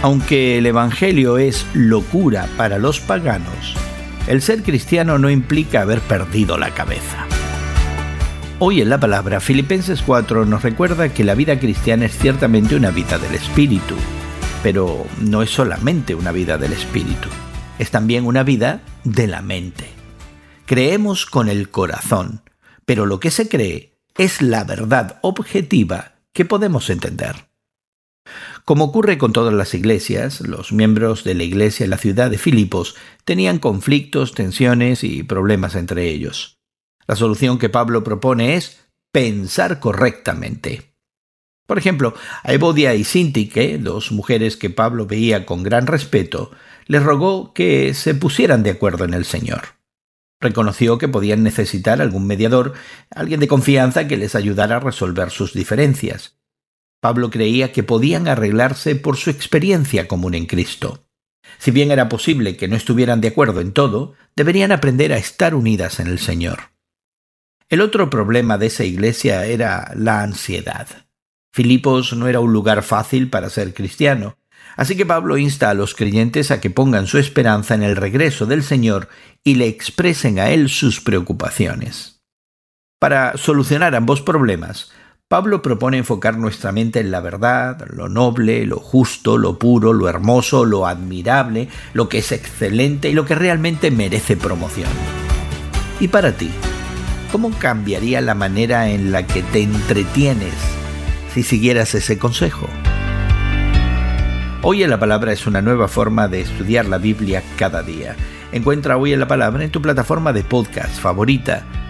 Aunque el Evangelio es locura para los paganos, el ser cristiano no implica haber perdido la cabeza. Hoy en la palabra Filipenses 4 nos recuerda que la vida cristiana es ciertamente una vida del Espíritu, pero no es solamente una vida del Espíritu, es también una vida de la mente. Creemos con el corazón, pero lo que se cree es la verdad objetiva que podemos entender. Como ocurre con todas las iglesias, los miembros de la iglesia en la ciudad de Filipos tenían conflictos, tensiones y problemas entre ellos. La solución que Pablo propone es pensar correctamente. Por ejemplo, a Evodia y Sintique, dos mujeres que Pablo veía con gran respeto, les rogó que se pusieran de acuerdo en el Señor. Reconoció que podían necesitar algún mediador, alguien de confianza que les ayudara a resolver sus diferencias. Pablo creía que podían arreglarse por su experiencia común en Cristo. Si bien era posible que no estuvieran de acuerdo en todo, deberían aprender a estar unidas en el Señor. El otro problema de esa iglesia era la ansiedad. Filipos no era un lugar fácil para ser cristiano, así que Pablo insta a los creyentes a que pongan su esperanza en el regreso del Señor y le expresen a Él sus preocupaciones. Para solucionar ambos problemas, Pablo propone enfocar nuestra mente en la verdad, lo noble, lo justo, lo puro, lo hermoso, lo admirable, lo que es excelente y lo que realmente merece promoción. ¿Y para ti? ¿Cómo cambiaría la manera en la que te entretienes si siguieras ese consejo? Hoy en la Palabra es una nueva forma de estudiar la Biblia cada día. Encuentra Hoy en la Palabra en tu plataforma de podcast favorita